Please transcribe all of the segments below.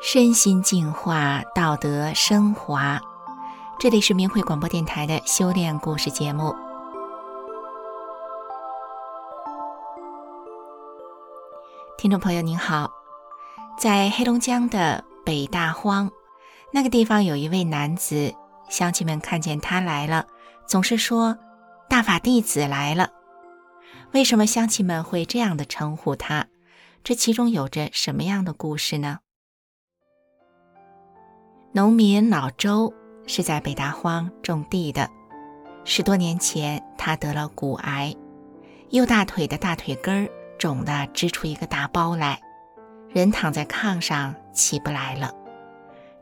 身心净化，道德升华。这里是明慧广播电台的修炼故事节目。听众朋友您好，在黑龙江的北大荒那个地方，有一位男子，乡亲们看见他来了，总是说：“大法弟子来了。”为什么乡亲们会这样的称呼他？这其中有着什么样的故事呢？农民老周是在北大荒种地的。十多年前，他得了骨癌，右大腿的大腿根儿肿得支出一个大包来，人躺在炕上起不来了，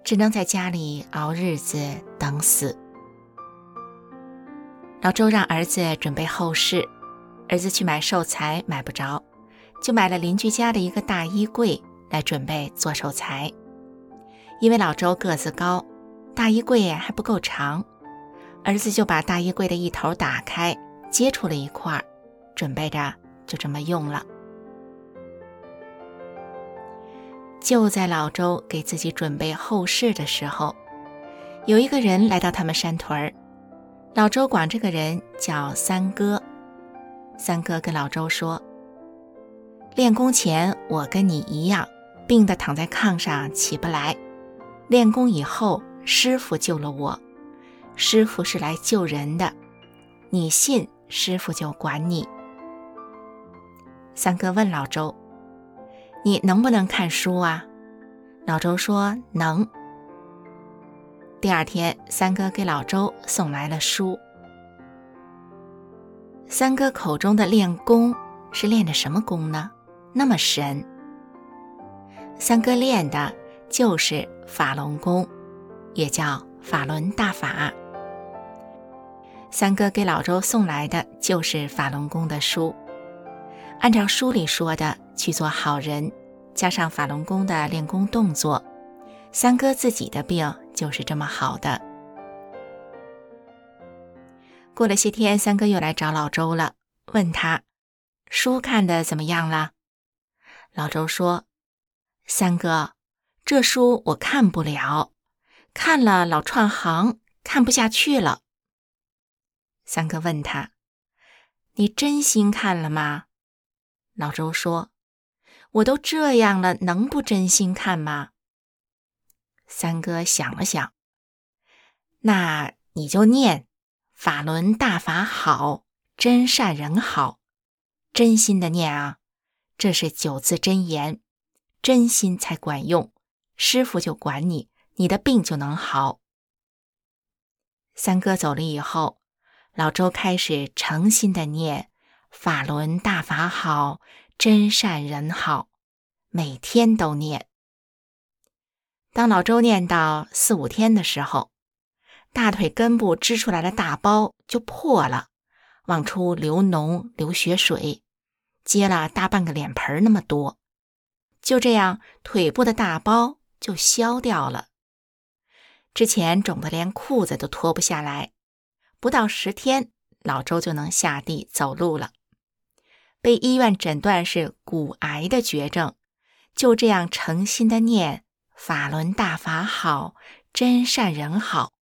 只能在家里熬日子等死。老周让儿子准备后事，儿子去买寿材买不着，就买了邻居家的一个大衣柜来准备做寿材。因为老周个子高，大衣柜还不够长，儿子就把大衣柜的一头打开，接出了一块，准备着就这么用了。就在老周给自己准备后事的时候，有一个人来到他们山屯儿，老周管这个人叫三哥。三哥跟老周说：“练功前，我跟你一样，病得躺在炕上起不来。”练功以后，师傅救了我。师傅是来救人的，你信，师傅就管你。三哥问老周：“你能不能看书啊？”老周说：“能。”第二天，三哥给老周送来了书。三哥口中的练功是练的什么功呢？那么神。三哥练的。就是法轮功，也叫法轮大法。三哥给老周送来的就是法轮功的书，按照书里说的去做好人，加上法轮功的练功动作，三哥自己的病就是这么好的。过了些天，三哥又来找老周了，问他书看的怎么样了？老周说：“三哥。”这书我看不了，看了老串行，看不下去了。三哥问他：“你真心看了吗？”老周说：“我都这样了，能不真心看吗？”三哥想了想：“那你就念‘法轮大法好，真善人好’，真心的念啊，这是九字真言，真心才管用。”师傅就管你，你的病就能好。三哥走了以后，老周开始诚心的念“法轮大法好，真善人好”，每天都念。当老周念到四五天的时候，大腿根部支出来的大包就破了，往出流脓、流血水，接了大半个脸盆那么多。就这样，腿部的大包。就消掉了。之前肿得连裤子都脱不下来，不到十天，老周就能下地走路了。被医院诊断是骨癌的绝症，就这样诚心的念“法轮大法好，真善人好”，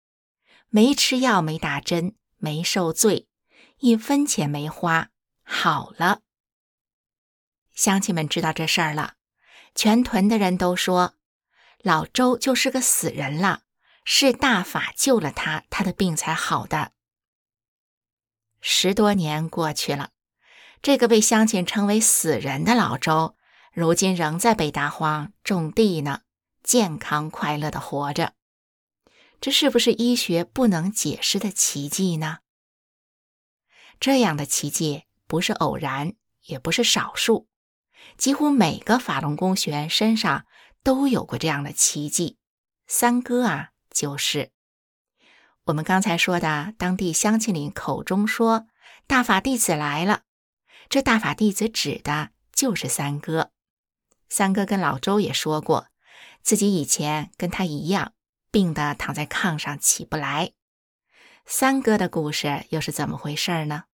没吃药，没打针，没受罪，一分钱没花，好了。乡亲们知道这事儿了，全屯的人都说。老周就是个死人了，是大法救了他，他的病才好的。十多年过去了，这个被乡亲称为死人的老周，如今仍在北大荒种地呢，健康快乐的活着。这是不是医学不能解释的奇迹呢？这样的奇迹不是偶然，也不是少数，几乎每个法轮功学员身上。都有过这样的奇迹，三哥啊，就是我们刚才说的当地乡亲里口中说大法弟子来了，这大法弟子指的就是三哥。三哥跟老周也说过，自己以前跟他一样，病得躺在炕上起不来。三哥的故事又是怎么回事呢？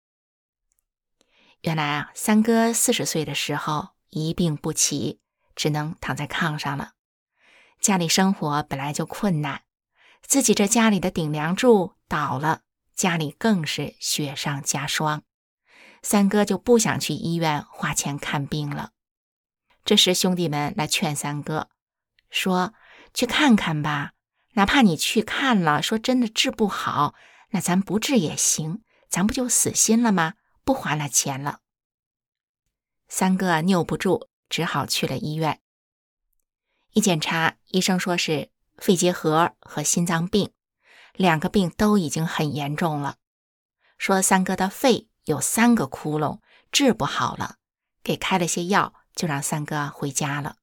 原来啊，三哥四十岁的时候一病不起，只能躺在炕上了。家里生活本来就困难，自己这家里的顶梁柱倒了，家里更是雪上加霜。三哥就不想去医院花钱看病了。这时兄弟们来劝三哥，说：“去看看吧，哪怕你去看了，说真的治不好，那咱不治也行，咱不就死心了吗？不花那钱了。”三哥拗不住，只好去了医院。一检查，医生说是肺结核和心脏病，两个病都已经很严重了，说三哥的肺。有三个窟窿，治不好了，给开了些药，就让三哥回家了。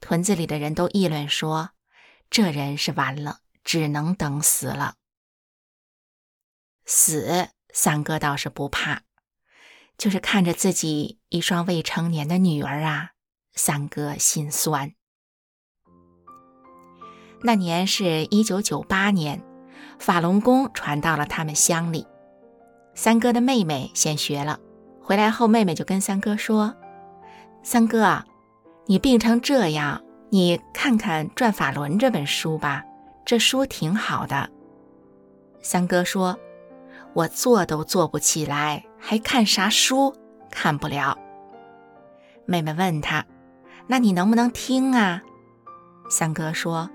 屯子里的人都议论说：“这人是完了，只能等死了。”死，三哥倒是不怕，就是看着自己一双未成年的女儿啊，三哥心酸。那年是一九九八年，法轮功传到了他们乡里。三哥的妹妹先学了，回来后妹妹就跟三哥说：“三哥啊，你病成这样，你看看《转法轮》这本书吧，这书挺好的。”三哥说：“我坐都坐不起来，还看啥书？看不了。”妹妹问他：“那你能不能听啊？”三哥说：“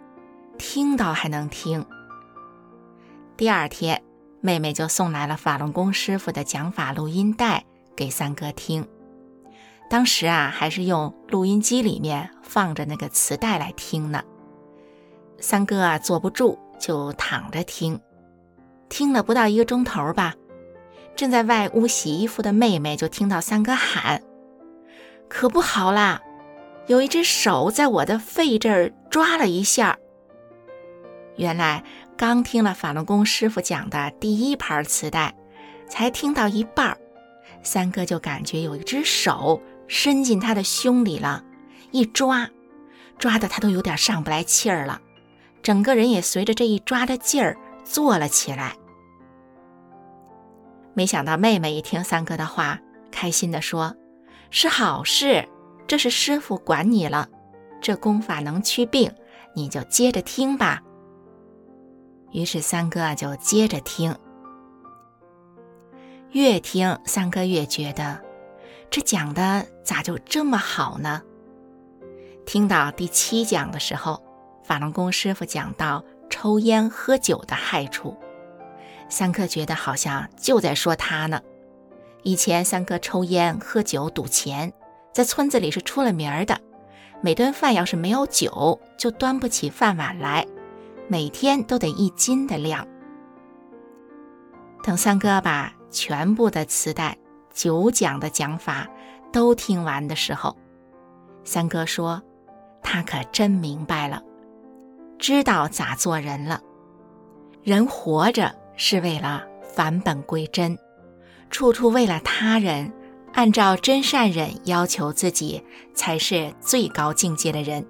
听到还能听。”第二天。妹妹就送来了法轮功师傅的讲法录音带给三哥听。当时啊，还是用录音机里面放着那个磁带来听呢。三哥啊，坐不住就躺着听。听了不到一个钟头吧，正在外屋洗衣服的妹妹就听到三哥喊：“可不好啦，有一只手在我的肺这儿抓了一下。”原来刚听了法轮功师傅讲的第一盘磁带，才听到一半，三哥就感觉有一只手伸进他的胸里了，一抓，抓的他都有点上不来气儿了，整个人也随着这一抓的劲儿坐了起来。没想到妹妹一听三哥的话，开心地说：“是好事，这是师傅管你了，这功法能祛病，你就接着听吧。”于是三哥就接着听，越听三哥越觉得这讲的咋就这么好呢？听到第七讲的时候，法轮功师傅讲到抽烟喝酒的害处，三哥觉得好像就在说他呢。以前三哥抽烟喝酒赌钱，在村子里是出了名的，每顿饭要是没有酒，就端不起饭碗来。每天都得一斤的量。等三哥把全部的磁带九讲的讲法都听完的时候，三哥说：“他可真明白了，知道咋做人了。人活着是为了返本归真，处处为了他人，按照真善忍要求自己，才是最高境界的人。”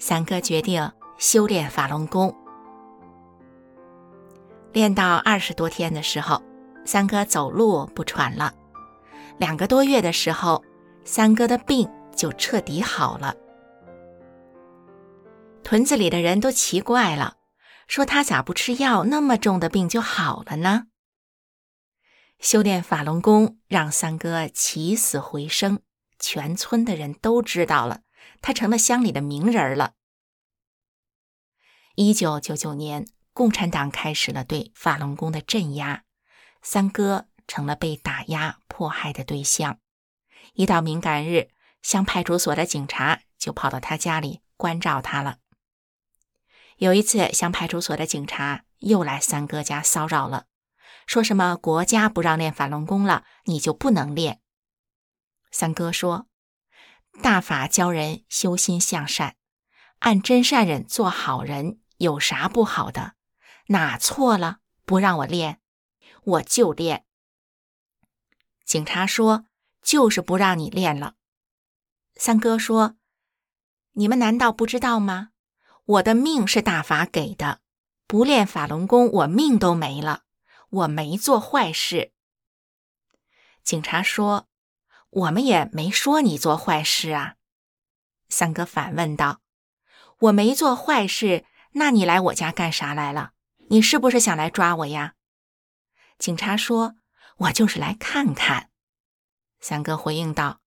三哥决定。修炼法轮功，练到二十多天的时候，三哥走路不喘了。两个多月的时候，三哥的病就彻底好了。屯子里的人都奇怪了，说他咋不吃药，那么重的病就好了呢？修炼法轮功让三哥起死回生，全村的人都知道了，他成了乡里的名人了。一九九九年，共产党开始了对法轮功的镇压，三哥成了被打压迫害的对象。一到敏感日，乡派出所的警察就跑到他家里关照他了。有一次，乡派出所的警察又来三哥家骚扰了，说什么国家不让练法轮功了，你就不能练。三哥说：“大法教人修心向善，按真善人做好人。”有啥不好的？哪错了？不让我练，我就练。警察说：“就是不让你练了。”三哥说：“你们难道不知道吗？我的命是大法给的，不练法轮功，我命都没了。我没做坏事。”警察说：“我们也没说你做坏事啊。”三哥反问道：“我没做坏事，那你来我家干啥来了？你是不是想来抓我呀？”警察说：“我就是来看看。”三哥回应道：“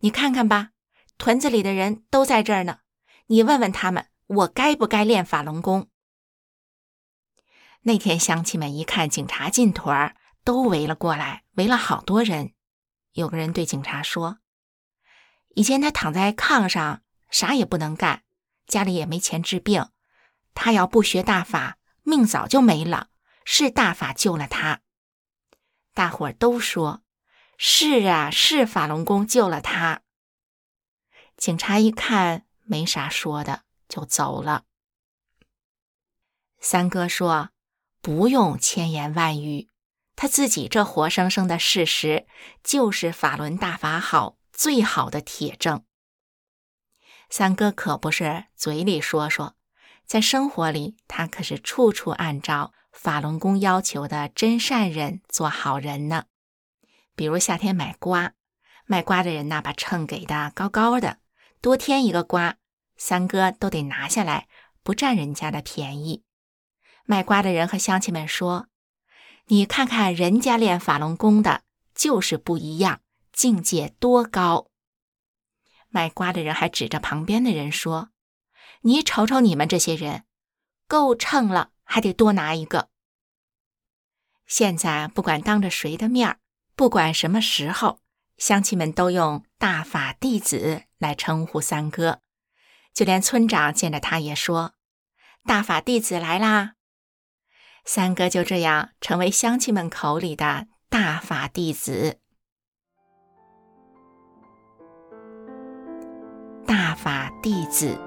你看看吧，屯子里的人都在这儿呢，你问问他们，我该不该练法轮功？”那天乡亲们一看警察进屯儿，都围了过来，围了好多人。有个人对警察说：“以前他躺在炕上，啥也不能干，家里也没钱治病，他要不学大法，命早就没了。是大法救了他。”大伙儿都说。是啊，是法轮功救了他。警察一看没啥说的，就走了。三哥说：“不用千言万语，他自己这活生生的事实就是法轮大法好最好的铁证。”三哥可不是嘴里说说，在生活里他可是处处按照法轮功要求的真善人做好人呢。比如夏天买瓜，卖瓜的人呐，把秤给的高高的，多添一个瓜，三哥都得拿下来，不占人家的便宜。卖瓜的人和乡亲们说：“你看看人家练法轮功的，就是不一样，境界多高。”卖瓜的人还指着旁边的人说：“你瞅瞅你们这些人，够秤了，还得多拿一个。”现在不管当着谁的面儿。不管什么时候，乡亲们都用“大法弟子”来称呼三哥，就连村长见着他也说：“大法弟子来啦！”三哥就这样成为乡亲们口里的大法弟子。大法弟子，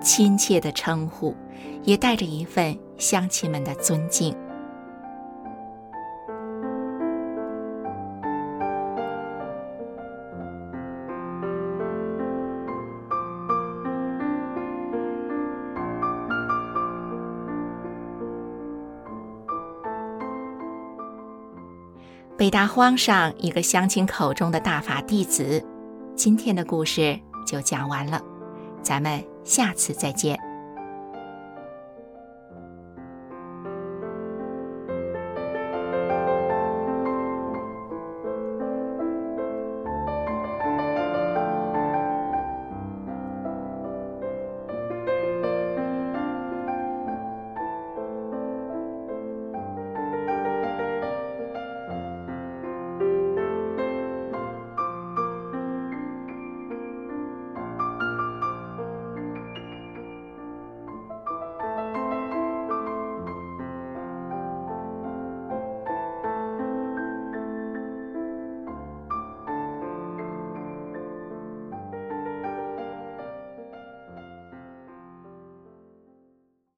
亲切的称呼，也带着一份乡亲们的尊敬。北大荒上一个乡亲口中的大法弟子，今天的故事就讲完了，咱们下次再见。